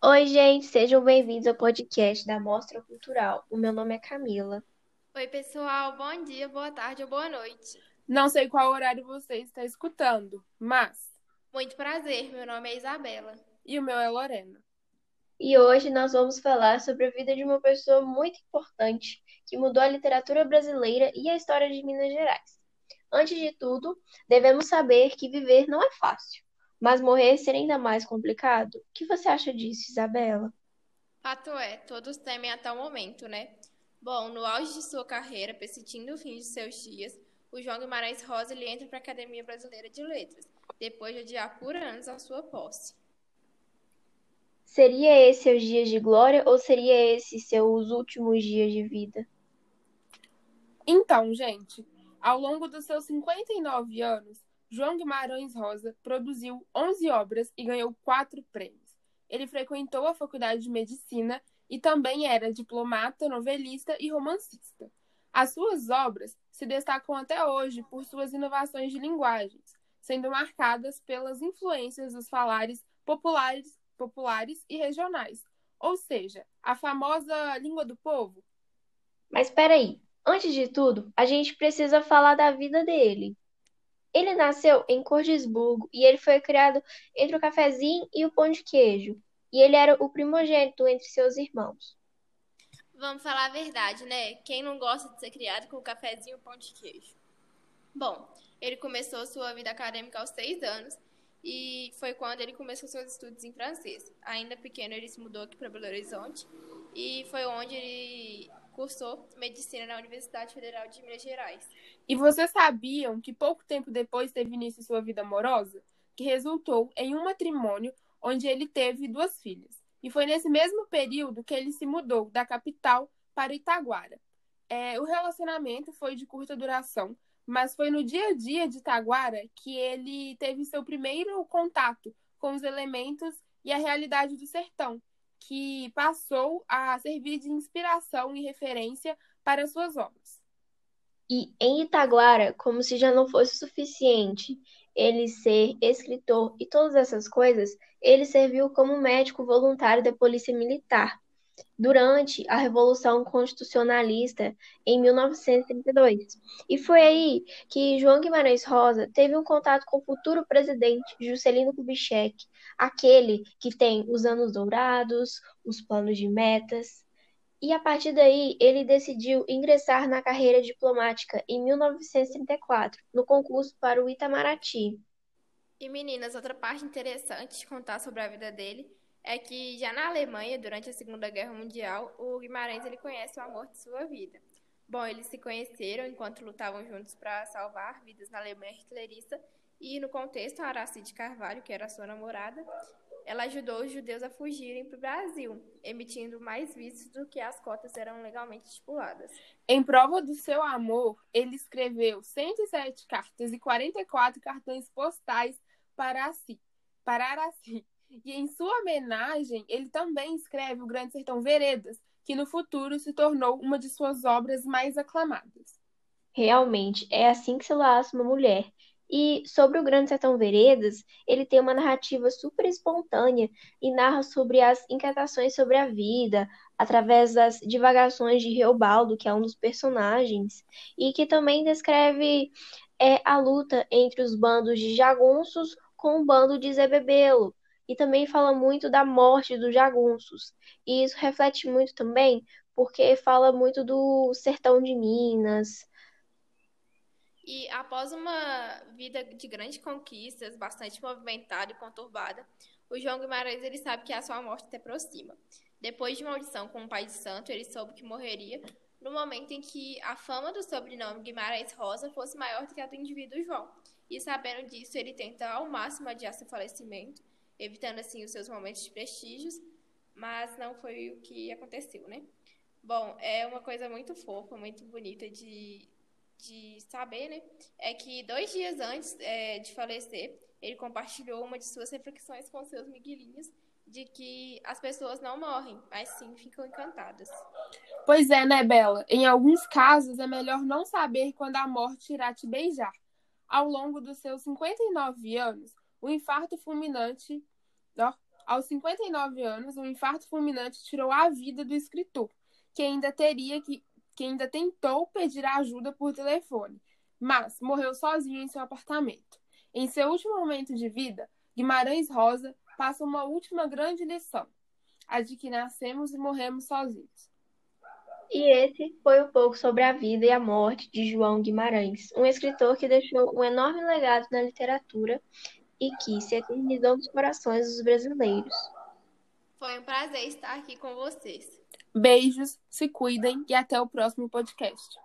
Oi, gente, sejam bem-vindos ao podcast da Mostra Cultural. O meu nome é Camila. Oi, pessoal, bom dia, boa tarde ou boa noite. Não sei qual horário você está escutando, mas. Muito prazer, meu nome é Isabela. E o meu é Lorena. E hoje nós vamos falar sobre a vida de uma pessoa muito importante que mudou a literatura brasileira e a história de Minas Gerais. Antes de tudo, devemos saber que viver não é fácil, mas morrer ser ainda mais complicado. O que você acha disso, Isabela? Fato é, todos temem até o momento, né? Bom, no auge de sua carreira, persstindo o fim de seus dias, o João Guimarães Rosa ele entra para a Academia Brasileira de Letras, depois de adiar por anos a sua posse. Seria esse seus dias de glória ou seria esse seus últimos dias de vida? Então, gente, ao longo dos seus 59 anos, João Guimarães Rosa produziu 11 obras e ganhou quatro prêmios. Ele frequentou a Faculdade de Medicina e também era diplomata, novelista e romancista. As suas obras se destacam até hoje por suas inovações de linguagens, sendo marcadas pelas influências dos falares populares populares e regionais, ou seja, a famosa língua do povo. Mas espera aí, antes de tudo, a gente precisa falar da vida dele. Ele nasceu em Cordisburgo e ele foi criado entre o cafezinho e o pão de queijo. E ele era o primogênito entre seus irmãos. Vamos falar a verdade, né? Quem não gosta de ser criado com o cafezinho e o pão de queijo? Bom, ele começou sua vida acadêmica aos seis anos e foi quando ele começou seus estudos em francês. Ainda pequeno, ele se mudou aqui para Belo Horizonte e foi onde ele cursou medicina na Universidade Federal de Minas Gerais. E vocês sabiam que pouco tempo depois teve início sua vida amorosa, que resultou em um matrimônio onde ele teve duas filhas. E foi nesse mesmo período que ele se mudou da capital para Itaguara. É, o relacionamento foi de curta duração, mas foi no dia a dia de Itaguara que ele teve seu primeiro contato com os elementos e a realidade do sertão, que passou a servir de inspiração e referência para suas obras. E em Itaguara, como se já não fosse suficiente ele ser escritor e todas essas coisas, ele serviu como médico voluntário da Polícia Militar durante a Revolução Constitucionalista em 1932. E foi aí que João Guimarães Rosa teve um contato com o futuro presidente Juscelino Kubitschek, aquele que tem os anos dourados, os planos de metas. E a partir daí, ele decidiu ingressar na carreira diplomática em 1934, no concurso para o Itamaraty. E meninas, outra parte interessante de contar sobre a vida dele é que já na Alemanha, durante a Segunda Guerra Mundial, o Guimarães ele conhece o amor de sua vida. Bom, eles se conheceram enquanto lutavam juntos para salvar vidas na Alemanha hitlerista e no contexto, a Aracide Carvalho, que era sua namorada, ela ajudou os judeus a fugirem para o Brasil, emitindo mais vistos do que as cotas eram legalmente estipuladas. Em prova do seu amor, ele escreveu 107 cartas e 44 cartões postais para si, para Araci, e em sua homenagem, ele também escreve O Grande Sertão Veredas, que no futuro se tornou uma de suas obras mais aclamadas. Realmente, é assim que se laça uma mulher. E sobre o Grande Sertão Veredas, ele tem uma narrativa super espontânea e narra sobre as inquietações sobre a vida, através das divagações de Reobaldo, que é um dos personagens, e que também descreve é, a luta entre os bandos de jagunços com o bando de Zé Bebelo, e também fala muito da morte dos jagunços. E isso reflete muito também porque fala muito do sertão de Minas. E após uma vida de grandes conquistas, bastante movimentada e conturbada, o João Guimarães ele sabe que a sua morte se aproxima. Depois de uma audição com o pai de santo, ele soube que morreria no momento em que a fama do sobrenome Guimarães Rosa fosse maior do que a do indivíduo João. E sabendo disso, ele tenta ao máximo adiar seu falecimento evitando assim os seus momentos de prestígios, mas não foi o que aconteceu, né? Bom, é uma coisa muito fofa, muito bonita de, de saber, né? É que dois dias antes é, de falecer, ele compartilhou uma de suas reflexões com seus miguelinhos de que as pessoas não morrem, mas sim ficam encantadas. Pois é, né, Bela? Em alguns casos é melhor não saber quando a morte irá te beijar. Ao longo dos seus 59 anos, o infarto fulminante, ó, Aos 59 anos, um infarto fulminante tirou a vida do escritor, que ainda teria que, que ainda tentou pedir ajuda por telefone, mas morreu sozinho em seu apartamento. Em seu último momento de vida, Guimarães Rosa passa uma última grande lição: a de que nascemos e morremos sozinhos. E esse foi um pouco sobre a vida e a morte de João Guimarães, um escritor que deixou um enorme legado na literatura e que se eternizou nos corações dos brasileiros. Foi um prazer estar aqui com vocês. Beijos, se cuidem e até o próximo podcast.